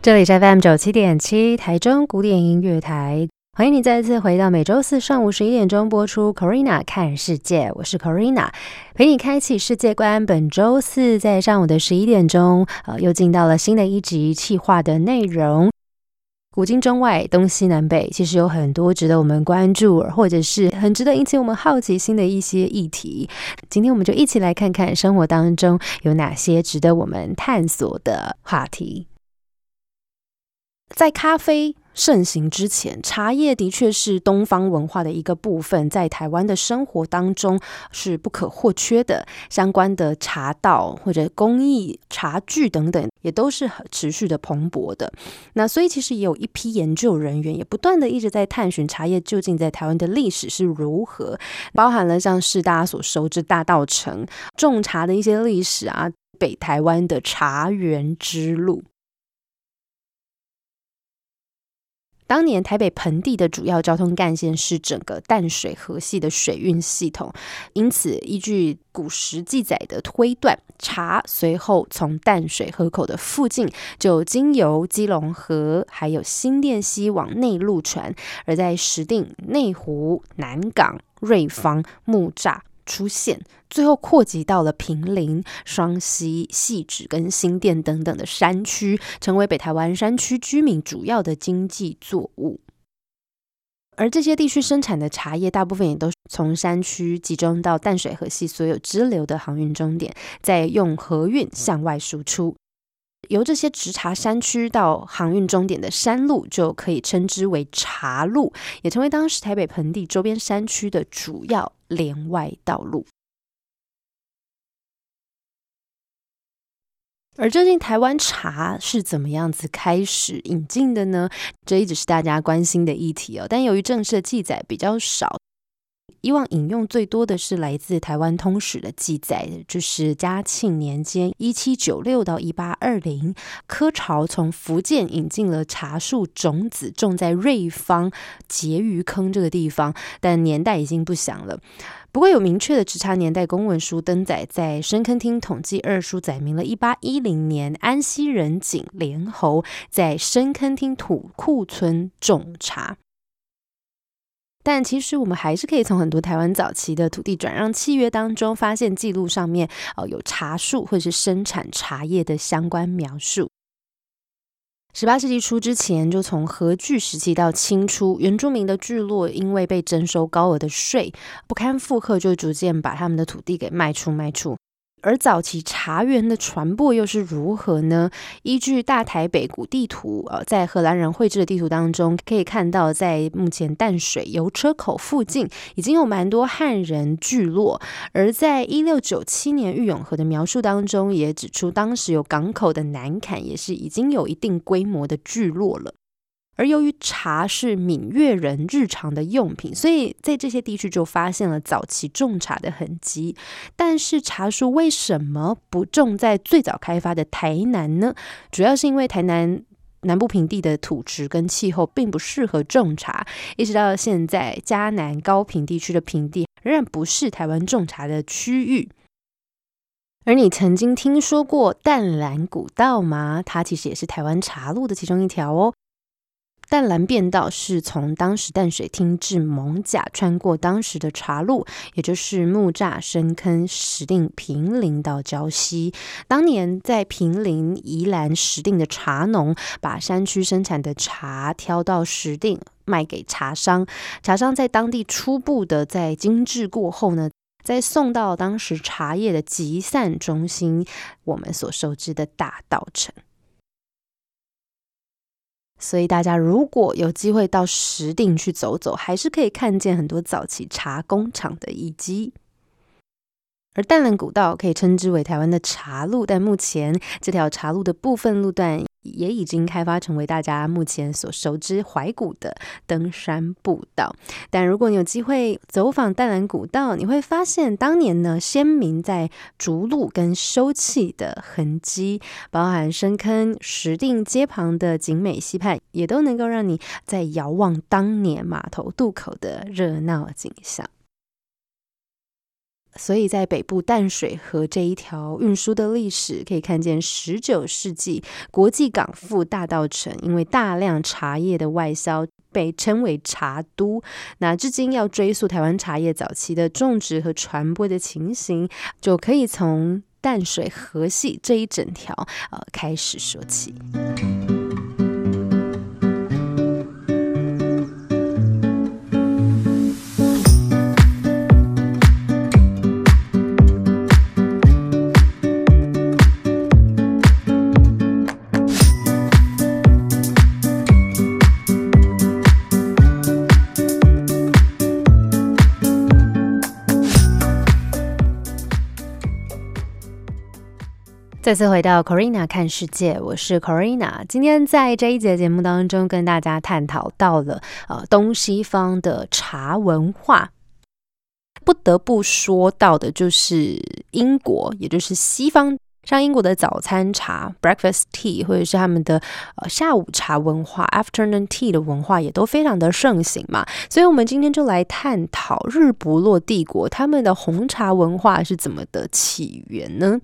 这里是 FM 九七点七台中古典音乐台，欢迎你再次回到每周四上午十一点钟播出 Corina 看世界，我是 Corina，陪你开启世界观。本周四在上午的十一点钟，呃，又进到了新的一集企划的内容。古今中外，东西南北，其实有很多值得我们关注，或者是很值得引起我们好奇心的一些议题。今天我们就一起来看看生活当中有哪些值得我们探索的话题。在咖啡盛行之前，茶叶的确是东方文化的一个部分，在台湾的生活当中是不可或缺的。相关的茶道或者工艺、茶具等等，也都是持续的蓬勃的。那所以，其实也有一批研究人员，也不断的一直在探寻茶叶究竟在台湾的历史是如何，包含了像是大家所熟知大道城种茶的一些历史啊，北台湾的茶园之路。当年台北盆地的主要交通干线是整个淡水河系的水运系统，因此依据古时记载的推断，茶随后从淡水河口的附近就经由基隆河还有新店溪往内陆传，而在石碇、内湖、南港、瑞芳、木栅。出现，最后扩及到了平林、双溪、细致跟新店等等的山区，成为北台湾山区居民主要的经济作物。而这些地区生产的茶叶，大部分也都从山区集中到淡水河系所有支流的航运终点，再用河运向外输出。由这些直茶山区到航运终点的山路，就可以称之为茶路，也成为当时台北盆地周边山区的主要连外道路。而最近台湾茶是怎么样子开始引进的呢？这一直是大家关心的议题哦。但由于正式的记载比较少。以往引用最多的是来自台湾通史的记载，就是嘉庆年间（一七九六到一八二零），柯朝从福建引进了茶树种子，种在瑞芳结鱼坑这个地方，但年代已经不详了。不过有明确的直茶年代公文书登载在深坑厅统计二书，载明了一八一零年安溪人景莲侯在深坑厅土库村种茶。但其实我们还是可以从很多台湾早期的土地转让契约当中，发现记录上面哦有茶树或者是生产茶叶的相关描述。十八世纪初之前，就从和聚时期到清初，原住民的聚落因为被征收高额的税不堪负荷，就逐渐把他们的土地给卖出卖出。而早期茶园的传播又是如何呢？依据大台北古地图，呃，在荷兰人绘制的地图当中，可以看到，在目前淡水油车口附近，已经有蛮多汉人聚落。而在一六九七年玉永河的描述当中，也指出当时有港口的南坎，也是已经有一定规模的聚落了。而由于茶是闽粤人日常的用品，所以在这些地区就发现了早期种茶的痕迹。但是茶树为什么不种在最早开发的台南呢？主要是因为台南南部平地的土质跟气候并不适合种茶，一直到现在，嘉南高平地区的平地仍然不是台湾种茶的区域。而你曾经听说过淡蓝古道吗？它其实也是台湾茶路的其中一条哦。淡蓝便道是从当时淡水厅至蒙甲，穿过当时的茶路，也就是木栅、深坑、石碇、平林到礁溪。当年在平林、宜兰、石碇的茶农，把山区生产的茶挑到石碇卖给茶商，茶商在当地初步的在精制过后呢，再送到当时茶叶的集散中心，我们所熟知的大道城。所以大家如果有机会到石碇去走走，还是可以看见很多早期茶工厂的遗迹。而淡蓝古道可以称之为台湾的茶路，但目前这条茶路的部分路段也已经开发成为大家目前所熟知怀古的登山步道。但如果你有机会走访淡蓝古道，你会发现当年呢先民在逐鹿跟收气的痕迹，包含深坑、石定街旁的景美溪畔，也都能够让你在遥望当年码头渡口的热闹景象。所以在北部淡水河这一条运输的历史，可以看见十九世纪国际港埠大道城，因为大量茶叶的外销，被称为茶都。那至今要追溯台湾茶叶早期的种植和传播的情形，就可以从淡水河系这一整条呃开始说起。再次回到 Corina 看世界，我是 Corina。今天在这一节节目当中，跟大家探讨到了呃东西方的茶文化。不得不说到的就是英国，也就是西方，像英国的早餐茶 （breakfast tea） 或者是他们的呃下午茶文化 （afternoon tea） 的文化，也都非常的盛行嘛。所以，我们今天就来探讨日不落帝国他们的红茶文化是怎么的起源呢？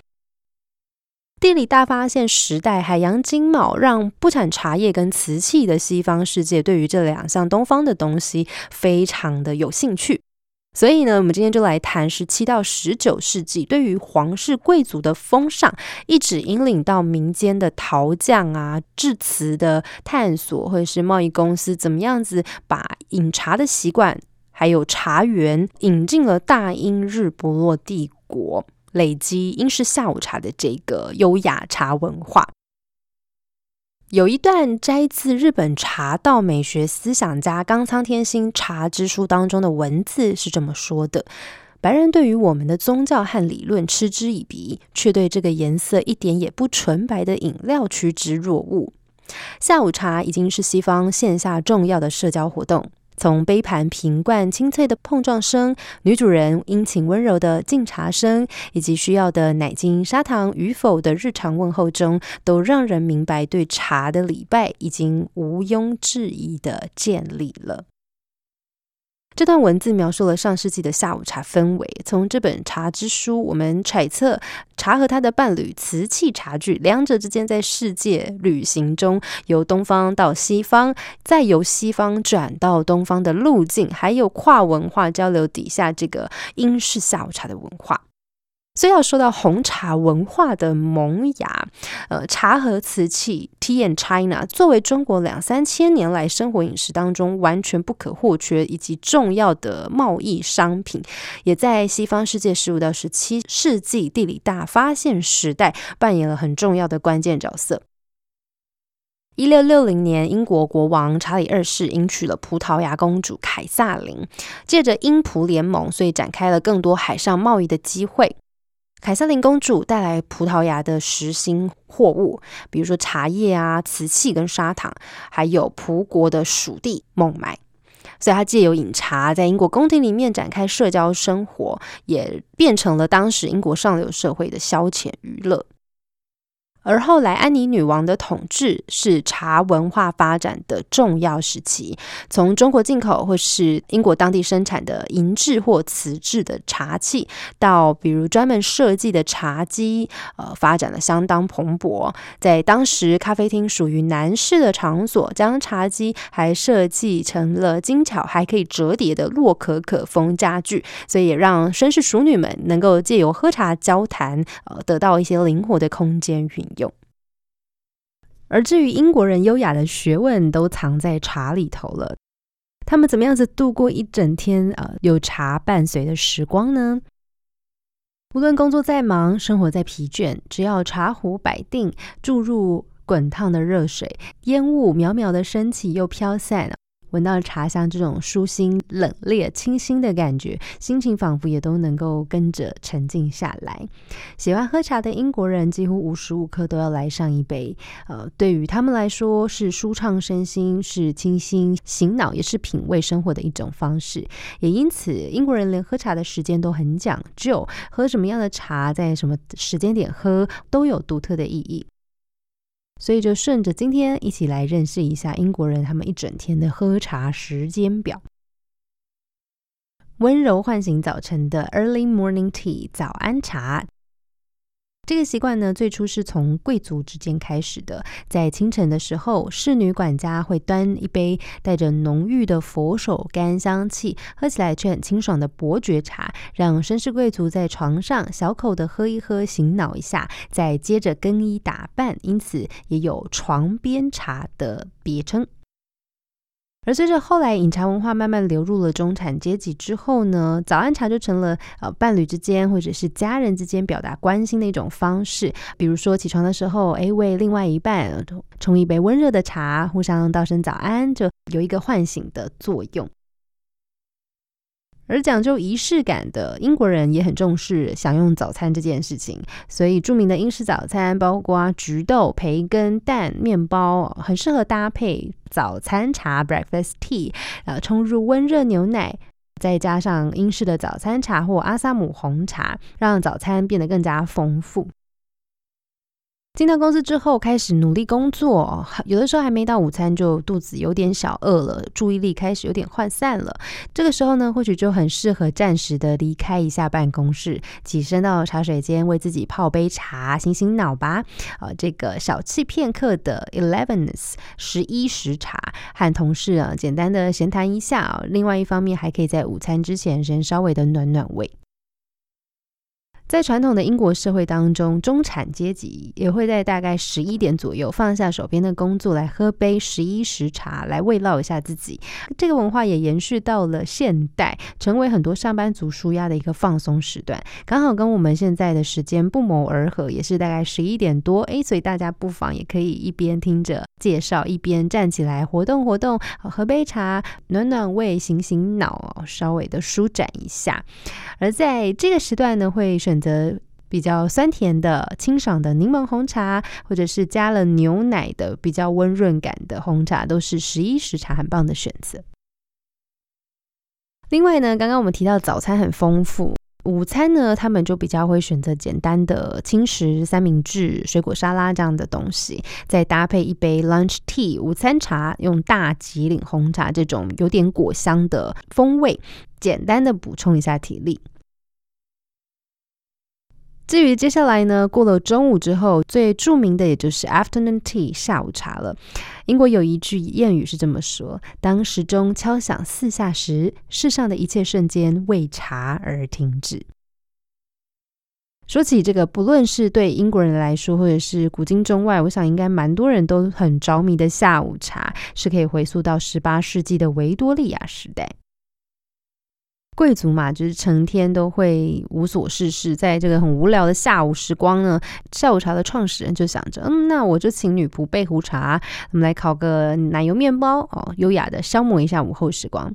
地理大发现时代，海洋经贸让不产茶叶跟瓷器的西方世界对于这两项东方的东西非常的有兴趣。所以呢，我们今天就来谈十七到十九世纪对于皇室贵族的风尚，一直引领到民间的陶匠啊、制瓷的探索，或者是贸易公司怎么样子把饮茶的习惯还有茶园引进了大英日不落帝国。累积英式下午茶的这个优雅茶文化，有一段摘自日本茶道美学思想家冈仓天心《茶之书》当中的文字是这么说的：白人对于我们的宗教和理论嗤之以鼻，却对这个颜色一点也不纯白的饮料趋之若鹜。下午茶已经是西方线下重要的社交活动。从杯盘瓶罐清脆的碰撞声，女主人殷勤温柔的敬茶声，以及需要的奶精、砂糖与否的日常问候中，都让人明白对茶的礼拜已经毋庸置疑的建立了。这段文字描述了上世纪的下午茶氛围。从这本《茶之书》，我们揣测茶和他的伴侣瓷器茶具两者之间在世界旅行中，由东方到西方，再由西方转到东方的路径，还有跨文化交流底下这个英式下午茶的文化。所以要说到红茶文化的萌芽，呃，茶和瓷器 （Tea and China） 作为中国两三千年来生活饮食当中完全不可或缺以及重要的贸易商品，也在西方世界十五到十七世纪地理大发现时代扮演了很重要的关键角色。一六六零年，英国国王查理二世迎娶了葡萄牙公主凯撒琳，借着英葡联盟，所以展开了更多海上贸易的机会。凯瑟琳公主带来葡萄牙的实心货物，比如说茶叶啊、瓷器跟砂糖，还有葡国的属地孟买。所以，她借由饮茶，在英国宫廷里面展开社交生活，也变成了当时英国上流社会的消遣娱乐。而后来，安妮女王的统治是茶文化发展的重要时期。从中国进口或是英国当地生产的银制或瓷制的茶器，到比如专门设计的茶几，呃，发展的相当蓬勃。在当时，咖啡厅属于男士的场所，将茶几还设计成了精巧还可以折叠的洛可可风家具，所以也让绅士淑女们能够借由喝茶交谈，呃，得到一些灵活的空间运。用，而至于英国人优雅的学问都藏在茶里头了。他们怎么样子度过一整天呃有茶伴随的时光呢？无论工作再忙，生活再疲倦，只要茶壶摆定，注入滚烫的热水，烟雾渺渺的升起又飘散，闻到茶香这种舒心、冷冽、清新的感觉，心情仿佛也都能够跟着沉静下来。喜欢喝茶的英国人几乎无时无刻都要来上一杯，呃，对于他们来说是舒畅身心，是清新醒脑，也是品味生活的一种方式。也因此，英国人连喝茶的时间都很讲究，喝什么样的茶，在什么时间点喝，都有独特的意义。所以就顺着今天一起来认识一下英国人他们一整天的喝茶时间表。温柔唤醒早晨的 Early Morning Tea 早安茶。这个习惯呢，最初是从贵族之间开始的。在清晨的时候，侍女管家会端一杯带着浓郁的佛手柑香气、喝起来却很清爽的伯爵茶，让绅士贵族在床上小口的喝一喝，醒脑一下，再接着更衣打扮，因此也有床边茶的别称。而随着后来饮茶文化慢慢流入了中产阶级之后呢，早安茶就成了呃伴侣之间或者是家人之间表达关心的一种方式。比如说起床的时候，哎，为另外一半冲一杯温热的茶，互相道声早安，就有一个唤醒的作用。而讲究仪式感的英国人也很重视享用早餐这件事情，所以著名的英式早餐包括橘豆、培根、蛋、面包，很适合搭配早餐茶 （breakfast tea），呃，冲入温热牛奶，再加上英式的早餐茶或阿萨姆红茶，让早餐变得更加丰富。进到公司之后，开始努力工作，有的时候还没到午餐就肚子有点小饿了，注意力开始有点涣散了。这个时候呢，或许就很适合暂时的离开一下办公室，起身到茶水间为自己泡杯茶，醒醒脑吧。呃，这个小憩片刻的 Elevennes（ 十一时茶，和同事啊简单的闲谈一下。另外一方面，还可以在午餐之前先稍微的暖暖胃。在传统的英国社会当中，中产阶级也会在大概十一点左右放下手边的工作，来喝杯十一时茶，来慰劳一下自己。这个文化也延续到了现代，成为很多上班族舒压的一个放松时段，刚好跟我们现在的时间不谋而合，也是大概十一点多。诶，所以大家不妨也可以一边听着介绍，一边站起来活动活动，喝杯茶，暖暖胃，醒醒脑，稍微的舒展一下。而在这个时段呢，会选。选择比较酸甜的、清爽的柠檬红茶，或者是加了牛奶的比较温润感的红茶，都是十一时茶很棒的选择。另外呢，刚刚我们提到早餐很丰富，午餐呢，他们就比较会选择简单的轻食、三明治、水果沙拉这样的东西，再搭配一杯 lunch tea 午餐茶，用大吉岭红茶这种有点果香的风味，简单的补充一下体力。至于接下来呢，过了中午之后，最著名的也就是 afternoon tea 下午茶了。英国有一句谚语是这么说：“当时钟敲响四下时，世上的一切瞬间为茶而停止。”说起这个，不论是对英国人来说，或者是古今中外，我想应该蛮多人都很着迷的下午茶，是可以回溯到十八世纪的维多利亚时代。贵族嘛，就是成天都会无所事事，在这个很无聊的下午时光呢，下午茶的创始人就想着，嗯，那我就请女仆备壶茶，我们来烤个奶油面包哦，优雅的消磨一下午后时光。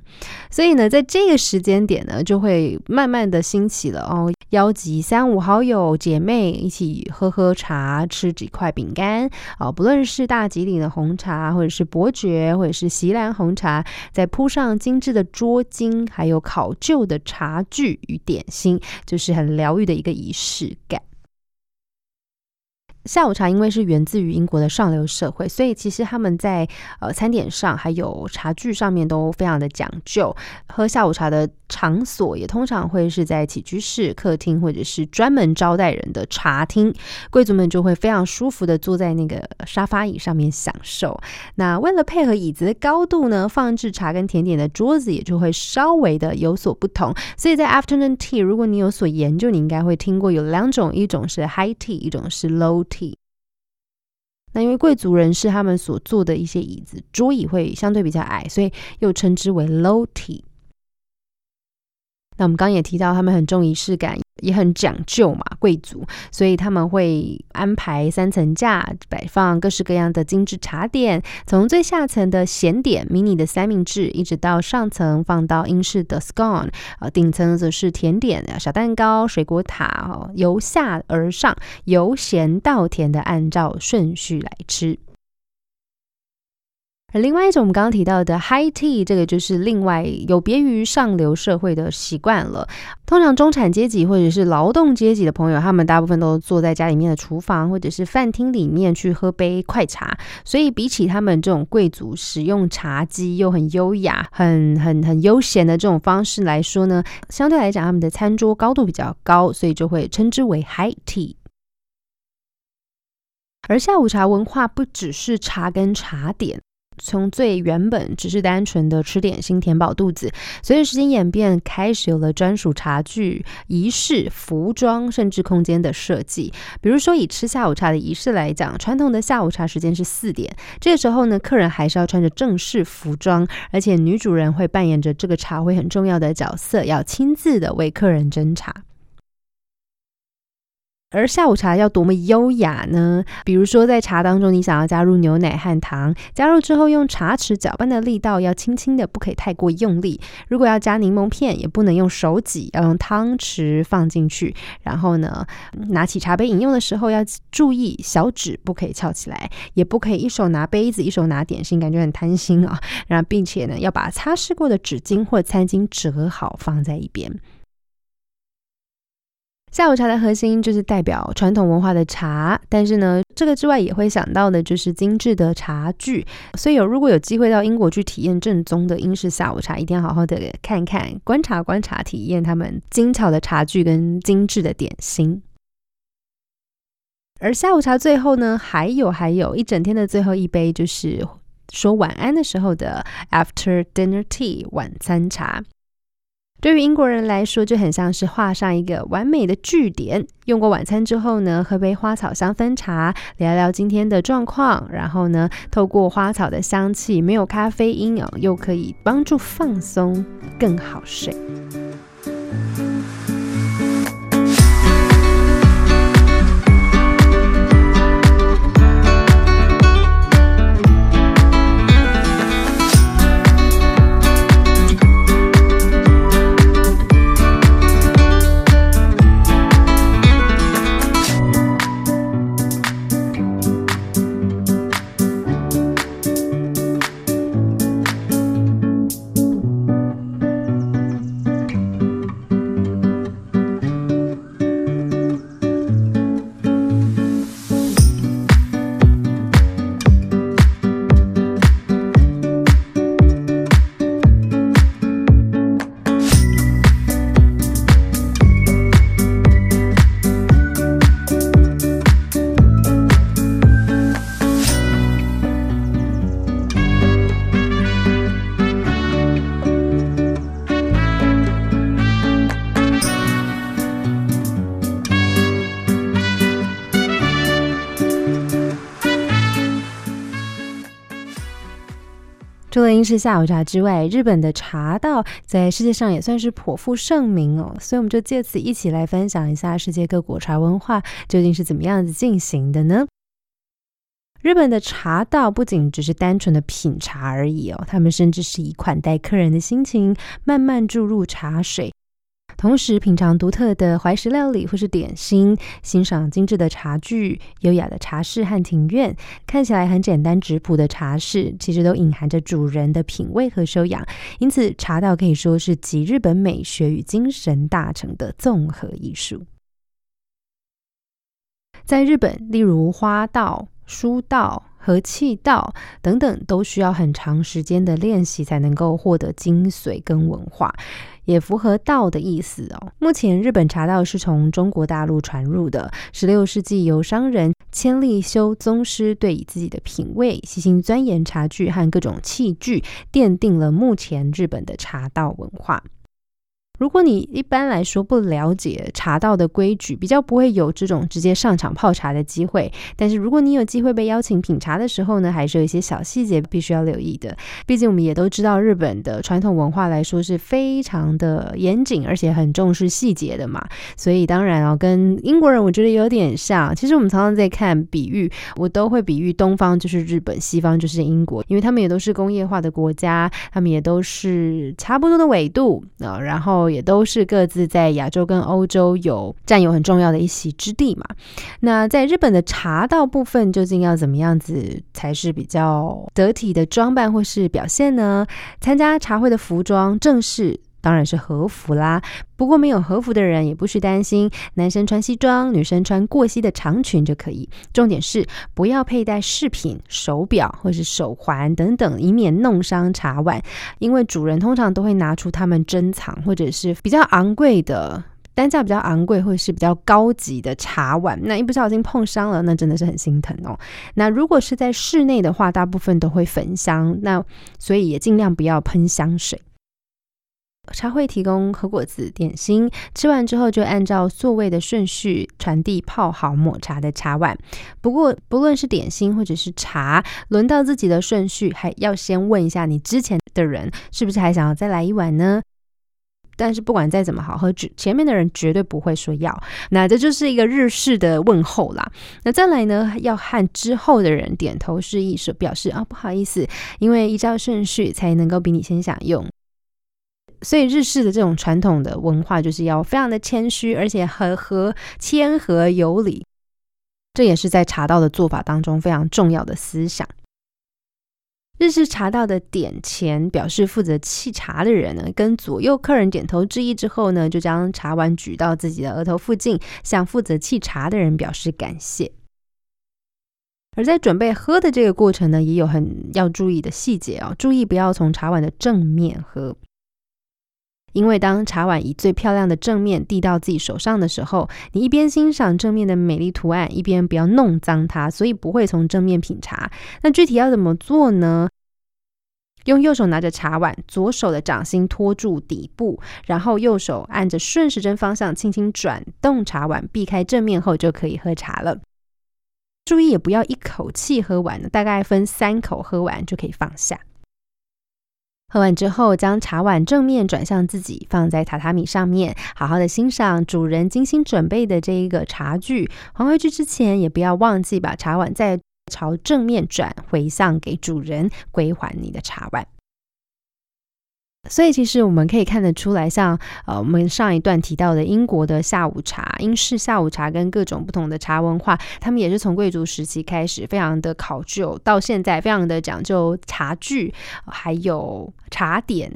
所以呢，在这个时间点呢，就会慢慢的兴起了哦，邀集三五好友姐妹一起喝喝茶，吃几块饼干哦，不论是大吉岭的红茶，或者是伯爵，或者是席兰红茶，再铺上精致的桌巾，还有烤。旧的茶具与点心，就是很疗愈的一个仪式感。下午茶因为是源自于英国的上流社会，所以其实他们在呃餐点上还有茶具上面都非常的讲究。喝下午茶的场所也通常会是在起居室、客厅或者是专门招待人的茶厅，贵族们就会非常舒服的坐在那个沙发椅上面享受。那为了配合椅子的高度呢，放置茶跟甜点的桌子也就会稍微的有所不同。所以在 afternoon tea，如果你有所研究，你应该会听过有两种，一种是 high tea，一种是 low Tea。那因为贵族人士他们所坐的一些椅子桌椅会相对比较矮，所以又称之为 low tea。那我们刚刚也提到，他们很重仪式感，也很讲究嘛，贵族，所以他们会安排三层架，摆放各式各样的精致茶点，从最下层的咸点迷你的三明治，一直到上层放到英式的 scone，呃，顶层则是甜点、小蛋糕、水果塔，哦，由下而上，由咸到甜的按照顺序来吃。而另外一种我们刚刚提到的 high tea，这个就是另外有别于上流社会的习惯了。通常中产阶级或者是劳动阶级的朋友，他们大部分都坐在家里面的厨房或者是饭厅里面去喝杯快茶。所以比起他们这种贵族使用茶几又很优雅、很很很悠闲的这种方式来说呢，相对来讲他们的餐桌高度比较高，所以就会称之为 high tea。而下午茶文化不只是茶跟茶点。从最原本只是单纯的吃点心填饱肚子，随着时间演变，开始有了专属茶具、仪式、服装，甚至空间的设计。比如说，以吃下午茶的仪式来讲，传统的下午茶时间是四点，这个时候呢，客人还是要穿着正式服装，而且女主人会扮演着这个茶会很重要的角色，要亲自的为客人斟茶。而下午茶要多么优雅呢？比如说，在茶当中，你想要加入牛奶和糖，加入之后用茶匙搅拌的力道要轻轻的，不可以太过用力。如果要加柠檬片，也不能用手挤，要用汤匙放进去。然后呢，拿起茶杯饮用的时候要注意小指不可以翘起来，也不可以一手拿杯子，一手拿点心，感觉很贪心啊。然后，并且呢，要把擦拭过的纸巾或餐巾折好放在一边。下午茶的核心就是代表传统文化的茶，但是呢，这个之外也会想到的就是精致的茶具。所以有如果有机会到英国去体验正宗的英式下午茶，一定要好好的看看、观察、观察、体验他们精巧的茶具跟精致的点心。而下午茶最后呢，还有还有一整天的最后一杯，就是说晚安的时候的 After Dinner Tea 晚餐茶。对于英国人来说，就很像是画上一个完美的句点。用过晚餐之后呢，喝杯花草香氛茶，聊聊今天的状况，然后呢，透过花草的香气，没有咖啡因哦，又可以帮助放松，更好睡。英式下午茶之外，日本的茶道在世界上也算是颇负盛名哦。所以我们就借此一起来分享一下世界各国茶文化究竟是怎么样子进行的呢？日本的茶道不仅只是单纯的品茶而已哦，他们甚至是以款待客人的心情，慢慢注入茶水。同时品尝独特的怀石料理或是点心，欣赏精致的茶具、优雅的茶室和庭院，看起来很简单质朴的茶室，其实都隐含着主人的品味和修养。因此，茶道可以说是集日本美学与精神大成的综合艺术。在日本，例如花道、书道。和气道等等都需要很长时间的练习才能够获得精髓跟文化，也符合道的意思哦。目前日本茶道是从中国大陆传入的，十六世纪由商人千利休宗师对以自己的品味细心钻研茶具和各种器具，奠定了目前日本的茶道文化。如果你一般来说不了解茶道的规矩，比较不会有这种直接上场泡茶的机会。但是如果你有机会被邀请品茶的时候呢，还是有一些小细节必须要留意的。毕竟我们也都知道，日本的传统文化来说是非常的严谨，而且很重视细节的嘛。所以当然哦，跟英国人我觉得有点像。其实我们常常在看比喻，我都会比喻东方就是日本，西方就是英国，因为他们也都是工业化的国家，他们也都是差不多的纬度啊，然后也都是各自在亚洲跟欧洲有占有很重要的一席之地嘛。那在日本的茶道部分，究竟要怎么样子才是比较得体的装扮或是表现呢？参加茶会的服装正式。当然是和服啦，不过没有和服的人也不需担心，男生穿西装，女生穿过膝的长裙就可以。重点是不要佩戴饰品、手表或是手环等等，以免弄伤茶碗。因为主人通常都会拿出他们珍藏或者是比较昂贵的、单价比较昂贵或者是比较高级的茶碗，那一不小心碰伤了，那真的是很心疼哦。那如果是在室内的话，大部分都会焚香，那所以也尽量不要喷香水。茶会提供和果子点心，吃完之后就按照座位的顺序传递泡好抹茶的茶碗。不过，不论是点心或者是茶，轮到自己的顺序，还要先问一下你之前的人是不是还想要再来一碗呢？但是不管再怎么好喝，前面的人绝对不会说要。那这就是一个日式的问候啦。那再来呢，要和之后的人点头示意，说表示啊不好意思，因为依照顺序才能够比你先享用。所以日式的这种传统的文化，就是要非常的谦虚，而且和和谦和有礼，这也是在茶道的做法当中非常重要的思想。日式茶道的点前表示负责沏茶的人呢，跟左右客人点头致意之后呢，就将茶碗举到自己的额头附近，向负责沏茶的人表示感谢。而在准备喝的这个过程呢，也有很要注意的细节哦，注意不要从茶碗的正面喝。因为当茶碗以最漂亮的正面递到自己手上的时候，你一边欣赏正面的美丽图案，一边不要弄脏它，所以不会从正面品茶。那具体要怎么做呢？用右手拿着茶碗，左手的掌心托住底部，然后右手按着顺时针方向轻轻转动茶碗，避开正面后就可以喝茶了。注意也不要一口气喝完，大概分三口喝完就可以放下。喝完之后，将茶碗正面转向自己，放在榻榻米上面，好好的欣赏主人精心准备的这一个茶具。还回去之前，也不要忘记把茶碗再朝正面转回向给主人，归还你的茶碗。所以，其实我们可以看得出来，像呃，我们上一段提到的英国的下午茶、英式下午茶跟各种不同的茶文化，他们也是从贵族时期开始，非常的考究，到现在非常的讲究茶具，还有茶点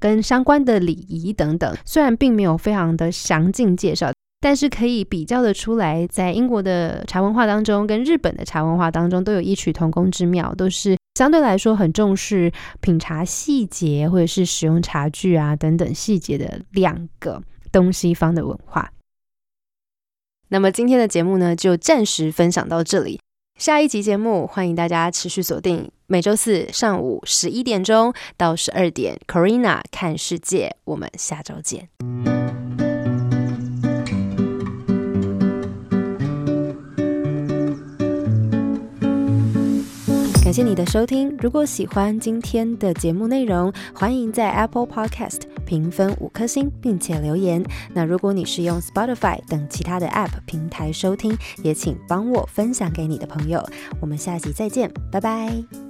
跟相关的礼仪等等。虽然并没有非常的详尽介绍。但是可以比较的出来，在英国的茶文化当中，跟日本的茶文化当中，都有异曲同工之妙，都是相对来说很重视品茶细节，或者是使用茶具啊等等细节的两个东西方的文化。那么今天的节目呢，就暂时分享到这里。下一集节目，欢迎大家持续锁定每周四上午十一点钟到十二点，Corina 看世界。我们下周见。谢你的收听。如果喜欢今天的节目内容，欢迎在 Apple Podcast 评分五颗星，并且留言。那如果你是用 Spotify 等其他的 App 平台收听，也请帮我分享给你的朋友。我们下集再见，拜拜。